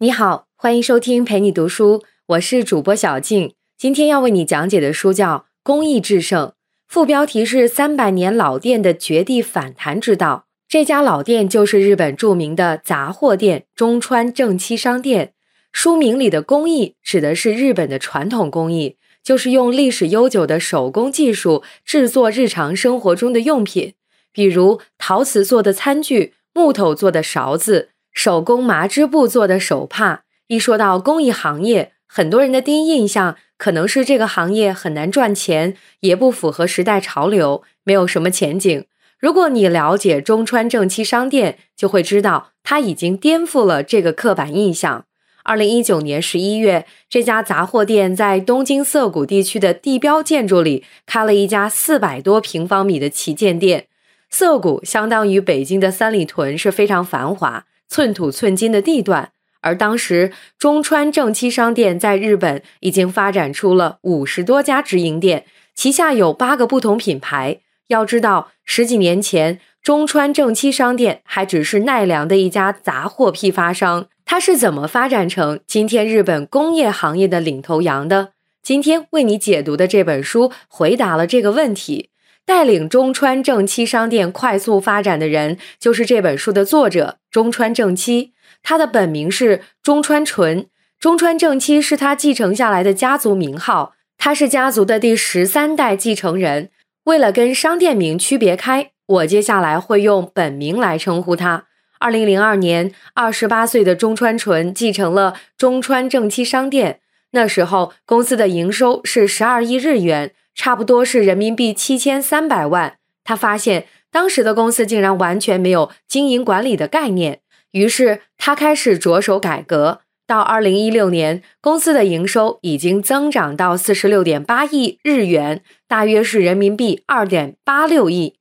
你好，欢迎收听陪你读书，我是主播小静。今天要为你讲解的书叫《工艺制胜》，副标题是“三百年老店的绝地反弹之道”。这家老店就是日本著名的杂货店中川正七商店。书名里的“工艺”指的是日本的传统工艺，就是用历史悠久的手工技术制作日常生活中的用品，比如陶瓷做的餐具、木头做的勺子。手工麻织布做的手帕，一说到工艺行业，很多人的第一印象可能是这个行业很难赚钱，也不符合时代潮流，没有什么前景。如果你了解中川正七商店，就会知道它已经颠覆了这个刻板印象。二零一九年十一月，这家杂货店在东京涩谷地区的地标建筑里开了一家四百多平方米的旗舰店。涩谷相当于北京的三里屯，是非常繁华。寸土寸金的地段，而当时中川正七商店在日本已经发展出了五十多家直营店，旗下有八个不同品牌。要知道，十几年前中川正七商店还只是奈良的一家杂货批发商，它是怎么发展成今天日本工业行业的领头羊的？今天为你解读的这本书回答了这个问题。带领中川正七商店快速发展的人，就是这本书的作者中川正七。他的本名是中川纯，中川正七是他继承下来的家族名号。他是家族的第十三代继承人。为了跟商店名区别开，我接下来会用本名来称呼他。二零零二年，二十八岁的中川纯继承了中川正七商店。那时候，公司的营收是十二亿日元。差不多是人民币七千三百万。他发现当时的公司竟然完全没有经营管理的概念，于是他开始着手改革。到二零一六年，公司的营收已经增长到四十六点八亿日元，大约是人民币二点八六亿。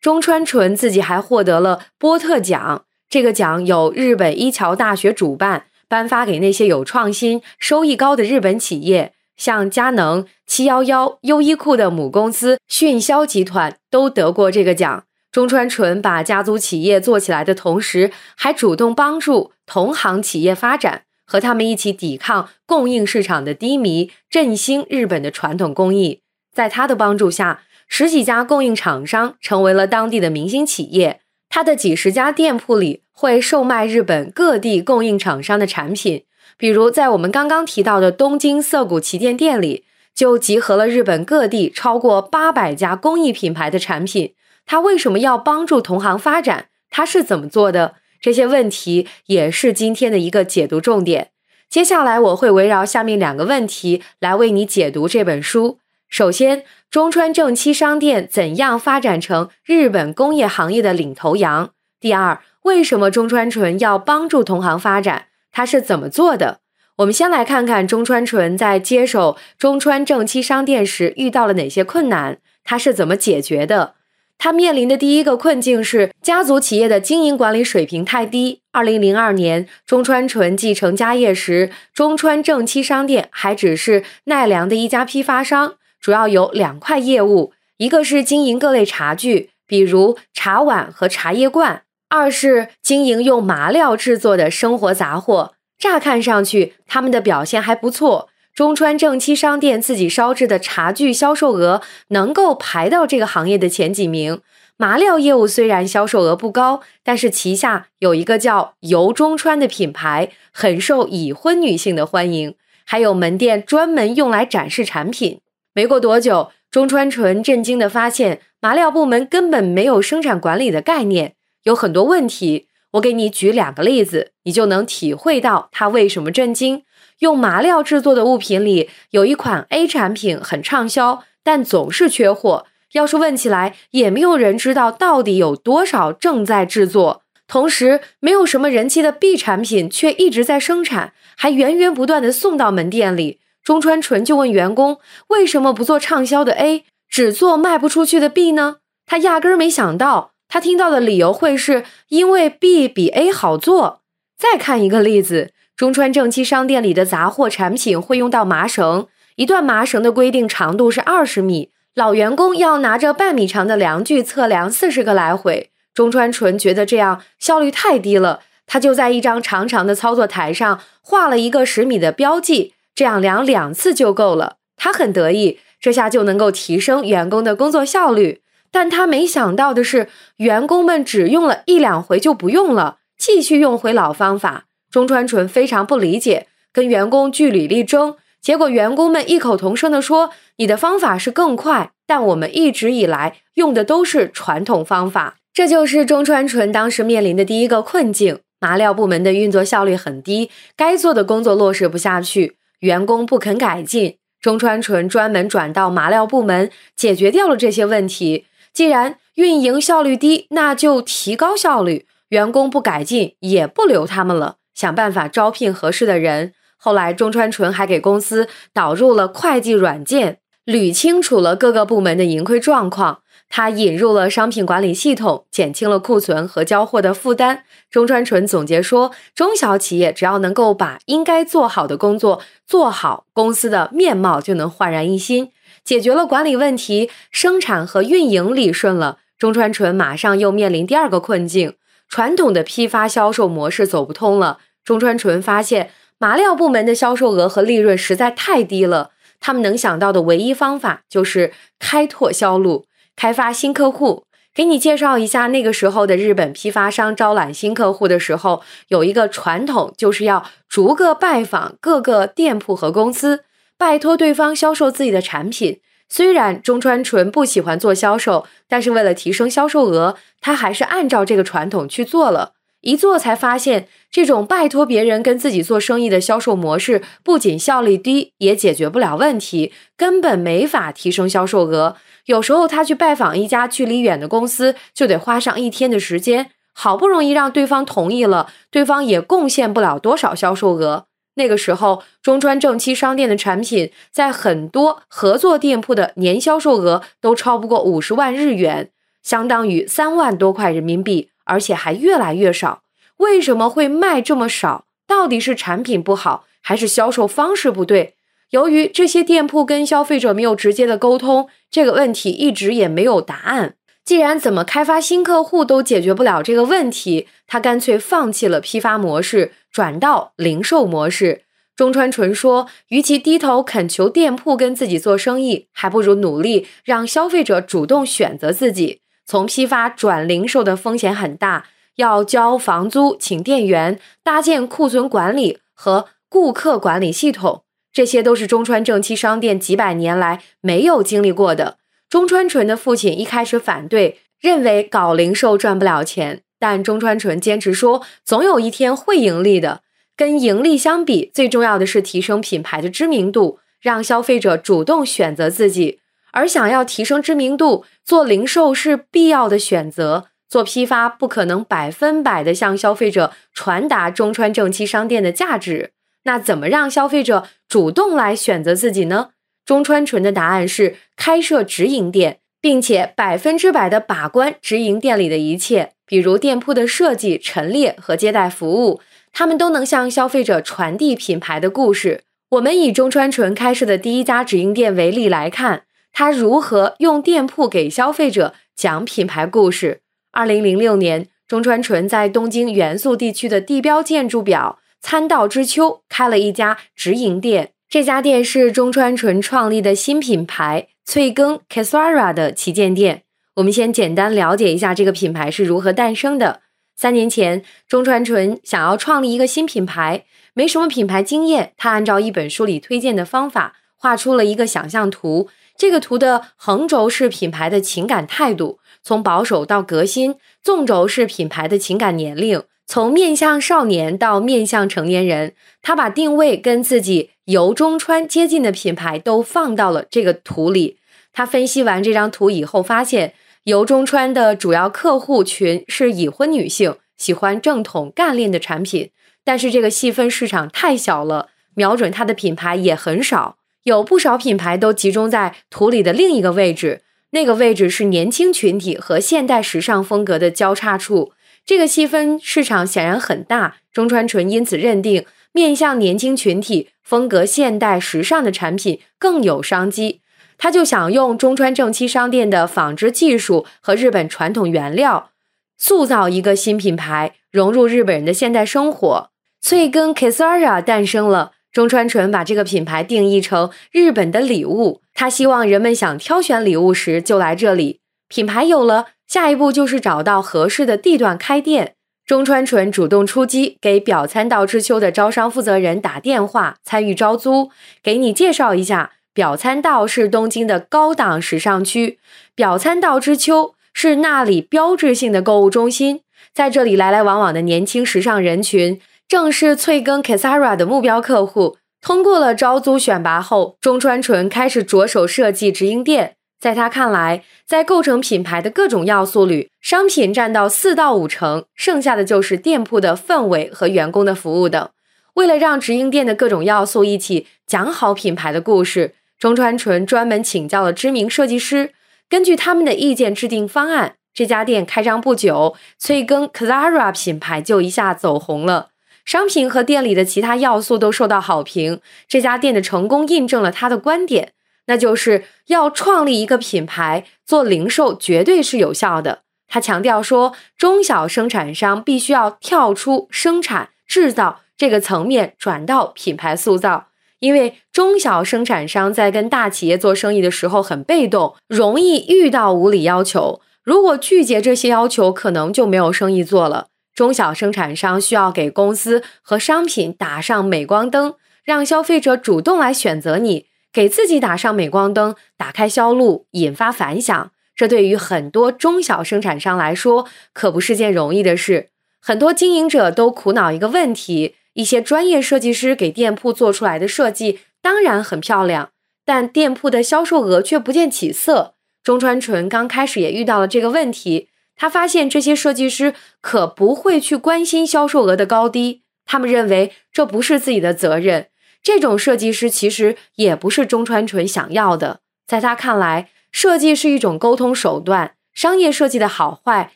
中川纯自己还获得了波特奖，这个奖由日本一桥大学主办，颁发给那些有创新、收益高的日本企业。像佳能、七幺幺、优衣库的母公司迅销集团都得过这个奖。中川纯把家族企业做起来的同时，还主动帮助同行企业发展，和他们一起抵抗供应市场的低迷，振兴日本的传统工艺。在他的帮助下，十几家供应厂商成为了当地的明星企业。他的几十家店铺里会售卖日本各地供应厂商的产品。比如，在我们刚刚提到的东京涩谷旗舰店里，就集合了日本各地超过八百家工艺品牌的产品。他为什么要帮助同行发展？他是怎么做的？这些问题也是今天的一个解读重点。接下来，我会围绕下面两个问题来为你解读这本书。首先，中川正七商店怎样发展成日本工业行业的领头羊？第二，为什么中川纯要帮助同行发展？他是怎么做的？我们先来看看中川纯在接手中川正七商店时遇到了哪些困难，他是怎么解决的？他面临的第一个困境是家族企业的经营管理水平太低。二零零二年，中川纯继承家业时，中川正七商店还只是奈良的一家批发商，主要有两块业务：一个是经营各类茶具，比如茶碗和茶叶罐。二是经营用麻料制作的生活杂货，乍看上去他们的表现还不错。中川正七商店自己烧制的茶具销售额能够排到这个行业的前几名。麻料业务虽然销售额不高，但是旗下有一个叫游中川的品牌，很受已婚女性的欢迎，还有门店专门用来展示产品。没过多久，中川纯震惊地发现，麻料部门根本没有生产管理的概念。有很多问题，我给你举两个例子，你就能体会到他为什么震惊。用麻料制作的物品里，有一款 A 产品很畅销，但总是缺货。要是问起来，也没有人知道到底有多少正在制作。同时，没有什么人气的 B 产品却一直在生产，还源源不断的送到门店里。中川纯就问员工，为什么不做畅销的 A，只做卖不出去的 B 呢？他压根儿没想到。他听到的理由会是因为 B 比 A 好做。再看一个例子，中川正七商店里的杂货产品会用到麻绳，一段麻绳的规定长度是二十米，老员工要拿着半米长的量具测量四十个来回。中川纯觉得这样效率太低了，他就在一张长长的操作台上画了一个十米的标记，这样量两次就够了。他很得意，这下就能够提升员工的工作效率。但他没想到的是，员工们只用了一两回就不用了，继续用回老方法。中川纯非常不理解，跟员工据理力争，结果员工们异口同声地说：“你的方法是更快，但我们一直以来用的都是传统方法。”这就是中川纯当时面临的第一个困境：麻料部门的运作效率很低，该做的工作落实不下去，员工不肯改进。中川纯专门转到麻料部门，解决掉了这些问题。既然运营效率低，那就提高效率。员工不改进，也不留他们了，想办法招聘合适的人。后来，中川纯还给公司导入了会计软件，捋清楚了各个部门的盈亏状况。他引入了商品管理系统，减轻了库存和交货的负担。中川纯总结说：“中小企业只要能够把应该做好的工作做好，公司的面貌就能焕然一新。”解决了管理问题，生产和运营理顺了，中川纯马上又面临第二个困境：传统的批发销售模式走不通了。中川纯发现，麻料部门的销售额和利润实在太低了，他们能想到的唯一方法就是开拓销路，开发新客户。给你介绍一下，那个时候的日本批发商招揽新客户的时候，有一个传统，就是要逐个拜访各个店铺和公司。拜托对方销售自己的产品。虽然中川纯不喜欢做销售，但是为了提升销售额，他还是按照这个传统去做了。一做才发现，这种拜托别人跟自己做生意的销售模式，不仅效率低，也解决不了问题，根本没法提升销售额。有时候他去拜访一家距离远的公司，就得花上一天的时间。好不容易让对方同意了，对方也贡献不了多少销售额。那个时候，中川正七商店的产品在很多合作店铺的年销售额都超不过五十万日元，相当于三万多块人民币，而且还越来越少。为什么会卖这么少？到底是产品不好，还是销售方式不对？由于这些店铺跟消费者没有直接的沟通，这个问题一直也没有答案。既然怎么开发新客户都解决不了这个问题，他干脆放弃了批发模式，转到零售模式。中川纯说：“与其低头恳求店铺跟自己做生意，还不如努力让消费者主动选择自己。从批发转零售的风险很大，要交房租、请店员、搭建库存管理和顾客管理系统，这些都是中川正七商店几百年来没有经历过的。”中川纯的父亲一开始反对，认为搞零售赚不了钱，但中川纯坚持说，总有一天会盈利的。跟盈利相比，最重要的是提升品牌的知名度，让消费者主动选择自己。而想要提升知名度，做零售是必要的选择。做批发不可能百分百的向消费者传达中川正七商店的价值。那怎么让消费者主动来选择自己呢？中川纯的答案是开设直营店，并且百分之百的把关直营店里的一切，比如店铺的设计、陈列和接待服务，他们都能向消费者传递品牌的故事。我们以中川纯开设的第一家直营店为例来看，他如何用店铺给消费者讲品牌故事。二零零六年，中川纯在东京元素地区的地标建筑表参道之丘开了一家直营店。这家店是中川纯创立的新品牌翠耕 Kasara 的旗舰店。我们先简单了解一下这个品牌是如何诞生的。三年前，中川纯想要创立一个新品牌，没什么品牌经验，他按照一本书里推荐的方法画出了一个想象图。这个图的横轴是品牌的情感态度，从保守到革新；纵轴是品牌的情感年龄。从面向少年到面向成年人，他把定位跟自己由中川接近的品牌都放到了这个图里。他分析完这张图以后，发现由中川的主要客户群是已婚女性，喜欢正统干练的产品。但是这个细分市场太小了，瞄准它的品牌也很少。有不少品牌都集中在图里的另一个位置，那个位置是年轻群体和现代时尚风格的交叉处。这个细分市场显然很大，中川纯因此认定面向年轻群体、风格现代时尚的产品更有商机。他就想用中川正七商店的纺织技术和日本传统原料，塑造一个新品牌，融入日本人的现代生活。脆根 Kisara 诞生了。中川纯把这个品牌定义成日本的礼物，他希望人们想挑选礼物时就来这里。品牌有了，下一步就是找到合适的地段开店。中川纯主动出击，给表参道之秋的招商负责人打电话参与招租。给你介绍一下，表参道是东京的高档时尚区，表参道之秋是那里标志性的购物中心，在这里来来往往的年轻时尚人群。正是翠根 Kisara 的目标客户。通过了招租选拔后，中川纯开始着手设计直营店。在他看来，在构成品牌的各种要素里，商品占到四到五成，剩下的就是店铺的氛围和员工的服务等。为了让直营店的各种要素一起讲好品牌的故事，中川纯专门请教了知名设计师，根据他们的意见制定方案。这家店开张不久，翠根 Kisara 品牌就一下走红了。商品和店里的其他要素都受到好评。这家店的成功印证了他的观点，那就是要创立一个品牌做零售绝对是有效的。他强调说，中小生产商必须要跳出生产制造这个层面，转到品牌塑造。因为中小生产商在跟大企业做生意的时候很被动，容易遇到无理要求。如果拒绝这些要求，可能就没有生意做了。中小生产商需要给公司和商品打上镁光灯，让消费者主动来选择你，给自己打上镁光灯，打开销路，引发反响。这对于很多中小生产商来说，可不是件容易的事。很多经营者都苦恼一个问题：一些专业设计师给店铺做出来的设计当然很漂亮，但店铺的销售额却不见起色。中川纯刚开始也遇到了这个问题。他发现这些设计师可不会去关心销售额的高低，他们认为这不是自己的责任。这种设计师其实也不是中川纯想要的。在他看来，设计是一种沟通手段，商业设计的好坏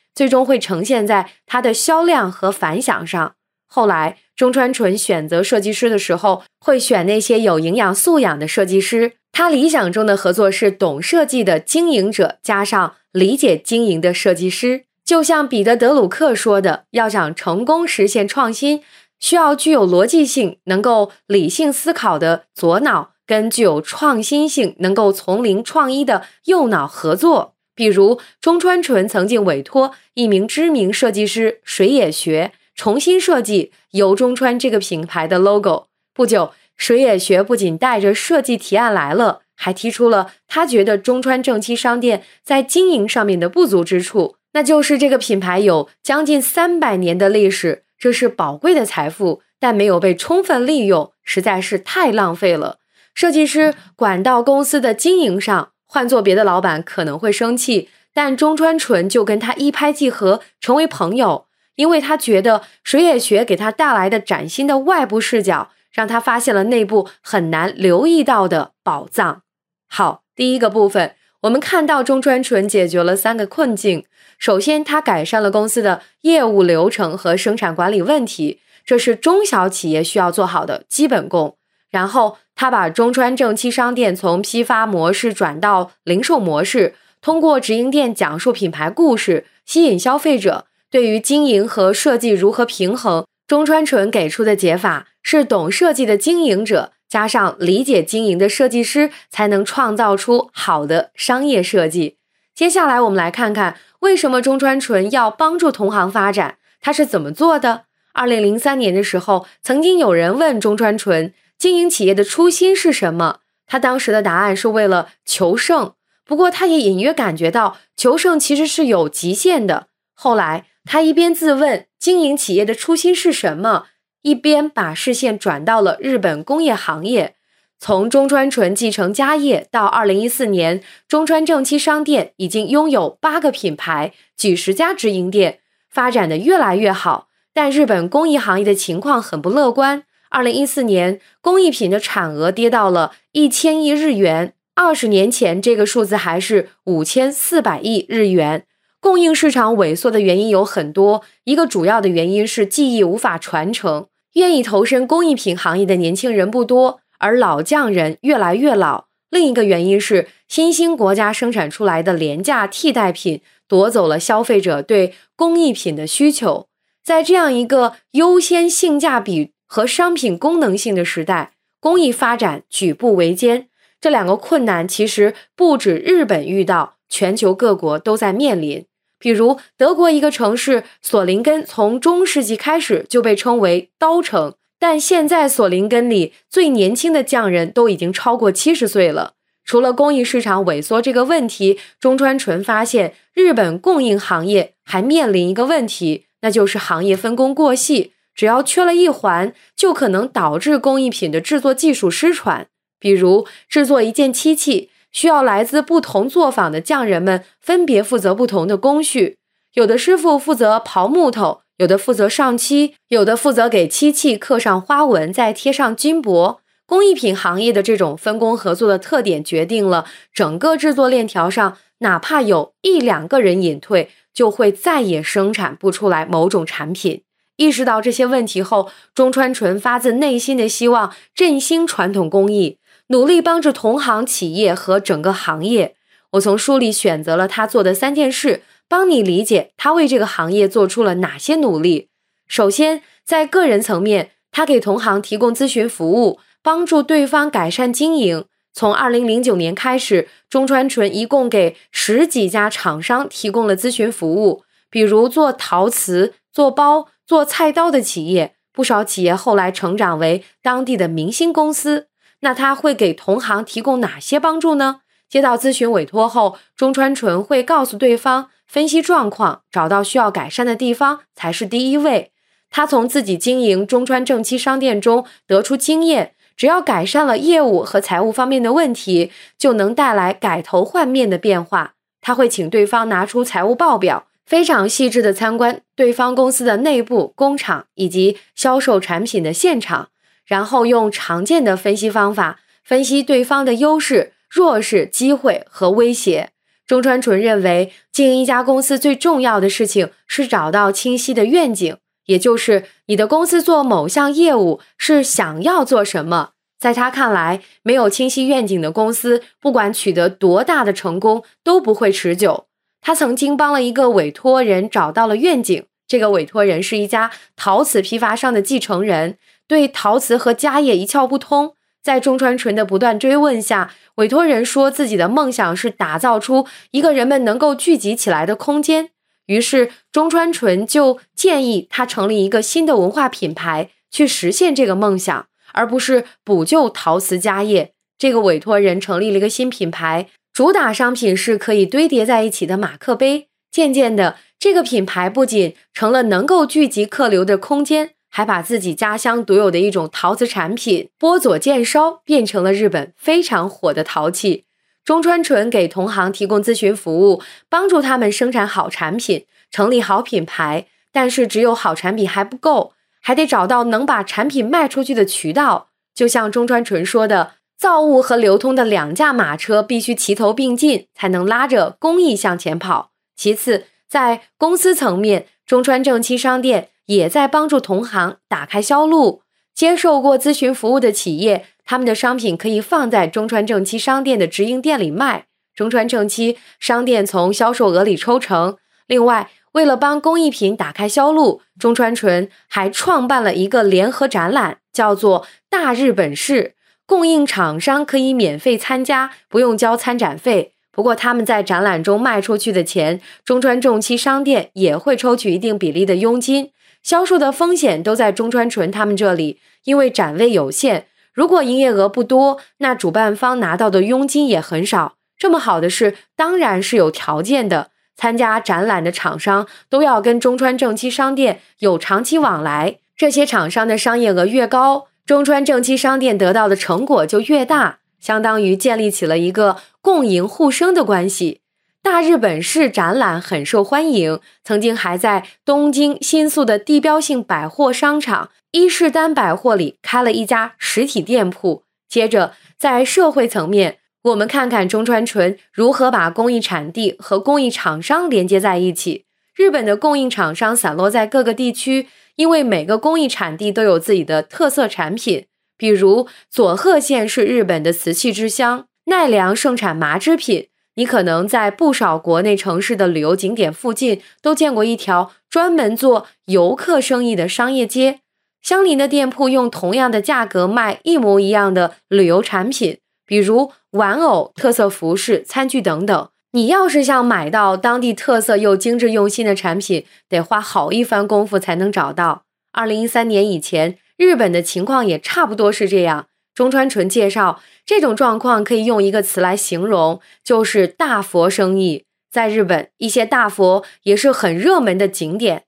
最终会呈现在它的销量和反响上。后来，中川纯选择设计师的时候，会选那些有营养素养的设计师。他理想中的合作是懂设计的经营者，加上。理解经营的设计师，就像彼得·德鲁克说的：“要想成功实现创新，需要具有逻辑性、能够理性思考的左脑，跟具有创新性、能够从零创一的右脑合作。”比如，中川纯曾经委托一名知名设计师水野学重新设计由中川这个品牌的 logo。不久，水野学不仅带着设计提案来了。还提出了他觉得中川正七商店在经营上面的不足之处，那就是这个品牌有将近三百年的历史，这是宝贵的财富，但没有被充分利用，实在是太浪费了。设计师管到公司的经营上，换做别的老板可能会生气，但中川纯就跟他一拍即合，成为朋友，因为他觉得水野学给他带来的崭新的外部视角，让他发现了内部很难留意到的宝藏。好，第一个部分，我们看到中川纯解决了三个困境。首先，他改善了公司的业务流程和生产管理问题，这是中小企业需要做好的基本功。然后，他把中川正七商店从批发模式转到零售模式，通过直营店讲述品牌故事，吸引消费者。对于经营和设计如何平衡，中川纯给出的解法是：懂设计的经营者。加上理解经营的设计师，才能创造出好的商业设计。接下来，我们来看看为什么中川纯要帮助同行发展，他是怎么做的。二零零三年的时候，曾经有人问中川纯，经营企业的初心是什么？他当时的答案是为了求胜。不过，他也隐约感觉到求胜其实是有极限的。后来，他一边自问经营企业的初心是什么。一边把视线转到了日本工业行业，从中川纯继承家业到二零一四年，中川正七商店已经拥有八个品牌、几十家直营店，发展的越来越好。但日本工艺行业的情况很不乐观。二零一四年，工艺品的产额跌到了一千亿日元，二十年前这个数字还是五千四百亿日元。供应市场萎缩的原因有很多，一个主要的原因是技艺无法传承，愿意投身工艺品行业的年轻人不多，而老匠人越来越老。另一个原因是新兴国家生产出来的廉价替代品夺走了消费者对工艺品的需求。在这样一个优先性价比和商品功能性的时代，工艺发展举步维艰。这两个困难其实不止日本遇到，全球各国都在面临。比如德国一个城市索林根，从中世纪开始就被称为刀城，但现在索林根里最年轻的匠人都已经超过七十岁了。除了工艺市场萎缩这个问题，中川纯发现日本供应行业还面临一个问题。那就是行业分工过细，只要缺了一环，就可能导致工艺品的制作技术失传。比如制作一件漆器，需要来自不同作坊的匠人们分别负责不同的工序，有的师傅负责刨木头，有的负责上漆，有的负责给漆器刻上花纹，再贴上金箔。工艺品行业的这种分工合作的特点，决定了整个制作链条上，哪怕有一两个人隐退。就会再也生产不出来某种产品。意识到这些问题后，中川纯发自内心的希望振兴传统工艺，努力帮助同行企业和整个行业。我从书里选择了他做的三件事，帮你理解他为这个行业做出了哪些努力。首先，在个人层面，他给同行提供咨询服务，帮助对方改善经营。从二零零九年开始，中川纯一共给十几家厂商提供了咨询服务，比如做陶瓷、做包、做菜刀的企业，不少企业后来成长为当地的明星公司。那他会给同行提供哪些帮助呢？接到咨询委托后，中川纯会告诉对方分析状况，找到需要改善的地方才是第一位。他从自己经营中川正七商店中得出经验。只要改善了业务和财务方面的问题，就能带来改头换面的变化。他会请对方拿出财务报表，非常细致的参观对方公司的内部工厂以及销售产品的现场，然后用常见的分析方法分析对方的优势、弱势、机会和威胁。中川纯认为，经营一家公司最重要的事情是找到清晰的愿景。也就是你的公司做某项业务是想要做什么，在他看来，没有清晰愿景的公司，不管取得多大的成功都不会持久。他曾经帮了一个委托人找到了愿景，这个委托人是一家陶瓷批发商的继承人，对陶瓷和家业一窍不通。在中川纯的不断追问下，委托人说自己的梦想是打造出一个人们能够聚集起来的空间。于是中川纯就建议他成立一个新的文化品牌，去实现这个梦想，而不是补救陶瓷家业。这个委托人成立了一个新品牌，主打商品是可以堆叠在一起的马克杯。渐渐的，这个品牌不仅成了能够聚集客流的空间，还把自己家乡独有的一种陶瓷产品波佐见烧变成了日本非常火的陶器。中川纯给同行提供咨询服务，帮助他们生产好产品，成立好品牌。但是，只有好产品还不够，还得找到能把产品卖出去的渠道。就像中川纯说的：“造物和流通的两驾马车必须齐头并进，才能拉着工艺向前跑。”其次，在公司层面，中川正七商店也在帮助同行打开销路。接受过咨询服务的企业。他们的商品可以放在中川正七商店的直营店里卖，中川正七商店从销售额里抽成。另外，为了帮工艺品打开销路，中川纯还创办了一个联合展览，叫做“大日本市”，供应厂商可以免费参加，不用交参展费。不过，他们在展览中卖出去的钱，中川正七商店也会抽取一定比例的佣金。销售的风险都在中川纯他们这里，因为展位有限。如果营业额不多，那主办方拿到的佣金也很少。这么好的事，当然是有条件的。参加展览的厂商都要跟中川正七商店有长期往来。这些厂商的商业额越高，中川正七商店得到的成果就越大，相当于建立起了一个共赢互生的关系。大日本市展览很受欢迎，曾经还在东京新宿的地标性百货商场伊势丹百货里开了一家实体店铺。接着，在社会层面，我们看看中川纯如何把工艺产地和工艺厂商连接在一起。日本的供应厂商散落在各个地区，因为每个工艺产地都有自己的特色产品。比如佐贺县是日本的瓷器之乡，奈良盛产麻织品。你可能在不少国内城市的旅游景点附近都见过一条专门做游客生意的商业街，相邻的店铺用同样的价格卖一模一样的旅游产品，比如玩偶、特色服饰、餐具等等。你要是想买到当地特色又精致用心的产品，得花好一番功夫才能找到。二零一三年以前，日本的情况也差不多是这样。中川纯介绍，这种状况可以用一个词来形容，就是大佛生意。在日本，一些大佛也是很热门的景点。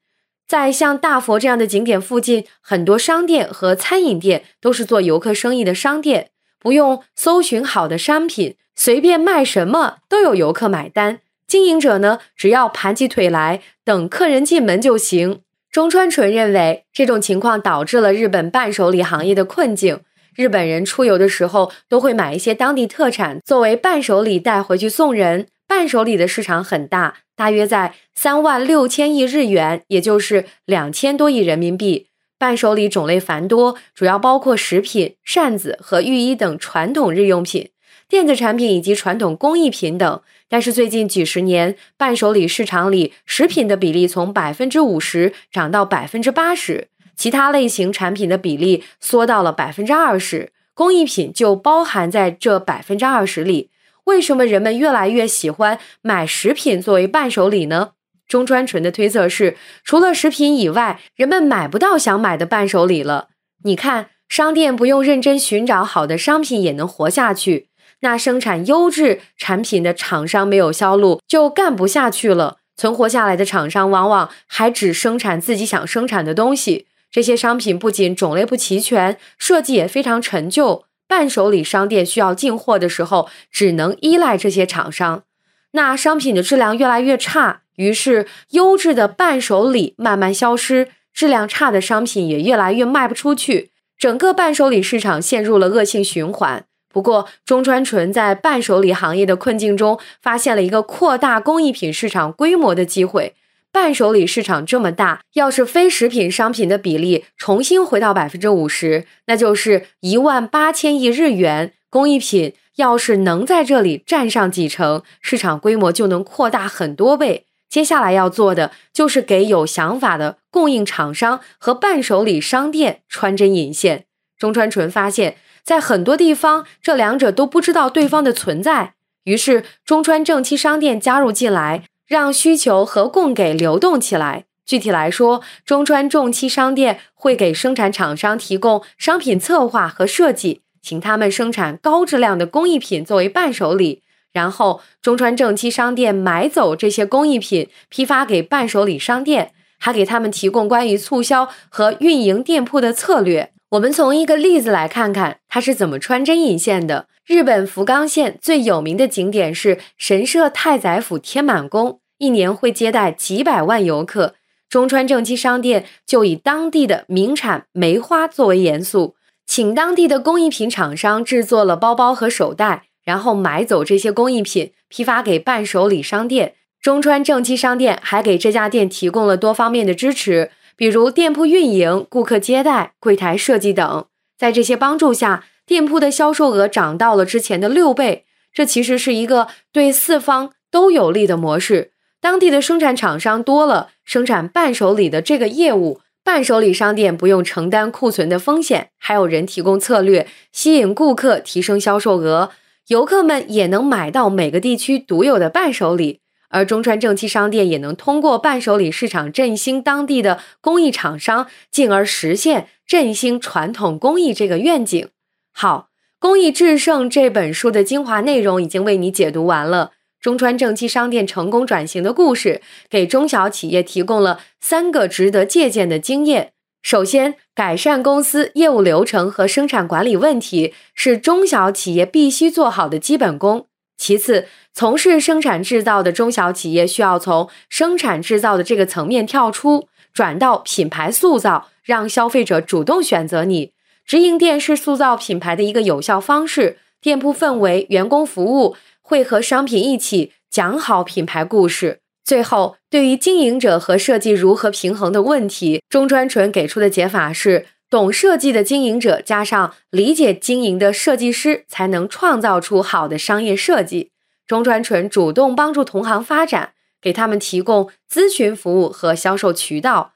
在像大佛这样的景点附近，很多商店和餐饮店都是做游客生意的商店，不用搜寻好的商品，随便卖什么都有游客买单。经营者呢，只要盘起腿来等客人进门就行。中川纯认为，这种情况导致了日本伴手礼行业的困境。日本人出游的时候都会买一些当地特产作为伴手礼带回去送人。伴手礼的市场很大，大约在三万六千亿日元，也就是两千多亿人民币。伴手礼种类繁多，主要包括食品、扇子和浴衣等传统日用品、电子产品以及传统工艺品等。但是最近几十年，伴手礼市场里食品的比例从百分之五十涨到百分之八十。其他类型产品的比例缩到了百分之二十，工艺品就包含在这百分之二十里。为什么人们越来越喜欢买食品作为伴手礼呢？中川纯的推测是，除了食品以外，人们买不到想买的伴手礼了。你看，商店不用认真寻找好的商品也能活下去，那生产优质产品的厂商没有销路就干不下去了。存活下来的厂商往往还只生产自己想生产的东西。这些商品不仅种类不齐全，设计也非常陈旧。伴手礼商店需要进货的时候，只能依赖这些厂商。那商品的质量越来越差，于是优质的伴手礼慢慢消失，质量差的商品也越来越卖不出去。整个伴手礼市场陷入了恶性循环。不过，中川纯在伴手礼行业的困境中，发现了一个扩大工艺品市场规模的机会。伴手礼市场这么大，要是非食品商品的比例重新回到百分之五十，那就是一万八千亿日元。工艺品要是能在这里占上几成，市场规模就能扩大很多倍。接下来要做的就是给有想法的供应厂商和伴手礼商店穿针引线。中川纯发现，在很多地方，这两者都不知道对方的存在，于是中川正七商店加入进来。让需求和供给流动起来。具体来说，中川重漆商店会给生产厂商提供商品策划和设计，请他们生产高质量的工艺品作为伴手礼。然后，中川正漆商店买走这些工艺品，批发给伴手礼商店，还给他们提供关于促销和运营店铺的策略。我们从一个例子来看看，它是怎么穿针引线的。日本福冈县最有名的景点是神社太宰府天满宫，一年会接待几百万游客。中川正七商店就以当地的名产梅花作为元素，请当地的工艺品厂商制作了包包和手袋，然后买走这些工艺品，批发给伴手礼商店。中川正七商店还给这家店提供了多方面的支持，比如店铺运营、顾客接待、柜台设计等。在这些帮助下，店铺的销售额涨到了之前的六倍，这其实是一个对四方都有利的模式。当地的生产厂商多了，生产伴手礼的这个业务，伴手礼商店不用承担库存的风险，还有人提供策略，吸引顾客，提升销售额。游客们也能买到每个地区独有的伴手礼，而中川正七商店也能通过伴手礼市场振兴当地的工艺厂商，进而实现振兴传统工艺这个愿景。好，工艺制胜这本书的精华内容已经为你解读完了。中川正七商店成功转型的故事，给中小企业提供了三个值得借鉴的经验。首先，改善公司业务流程和生产管理问题是中小企业必须做好的基本功。其次，从事生产制造的中小企业需要从生产制造的这个层面跳出，转到品牌塑造，让消费者主动选择你。直营店是塑造品牌的一个有效方式，店铺氛围、员工服务会和商品一起讲好品牌故事。最后，对于经营者和设计如何平衡的问题，中专纯给出的解法是：懂设计的经营者加上理解经营的设计师，才能创造出好的商业设计。中川纯主动帮助同行发展，给他们提供咨询服务和销售渠道，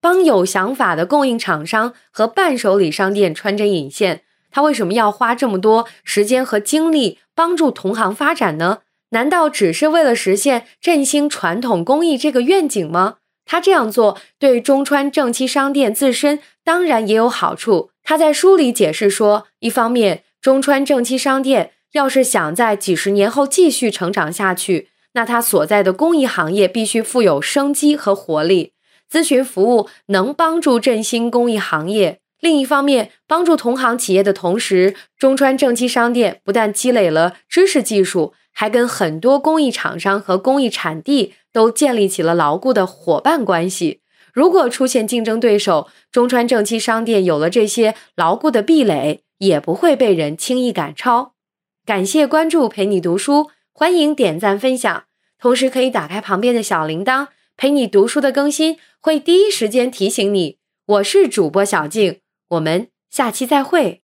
帮有想法的供应厂商和伴手礼商店穿针引线。他为什么要花这么多时间和精力帮助同行发展呢？难道只是为了实现振兴传统工艺这个愿景吗？他这样做对中川正七商店自身当然也有好处。他在书里解释说，一方面，中川正七商店要是想在几十年后继续成长下去，那他所在的工艺行业必须富有生机和活力。咨询服务能帮助振兴工艺行业。另一方面，帮助同行企业的同时，中川正七商店不但积累了知识技术。还跟很多工艺厂商和工艺产地都建立起了牢固的伙伴关系。如果出现竞争对手，中川正七商店有了这些牢固的壁垒，也不会被人轻易赶超。感谢关注，陪你读书，欢迎点赞分享，同时可以打开旁边的小铃铛，陪你读书的更新会第一时间提醒你。我是主播小静，我们下期再会。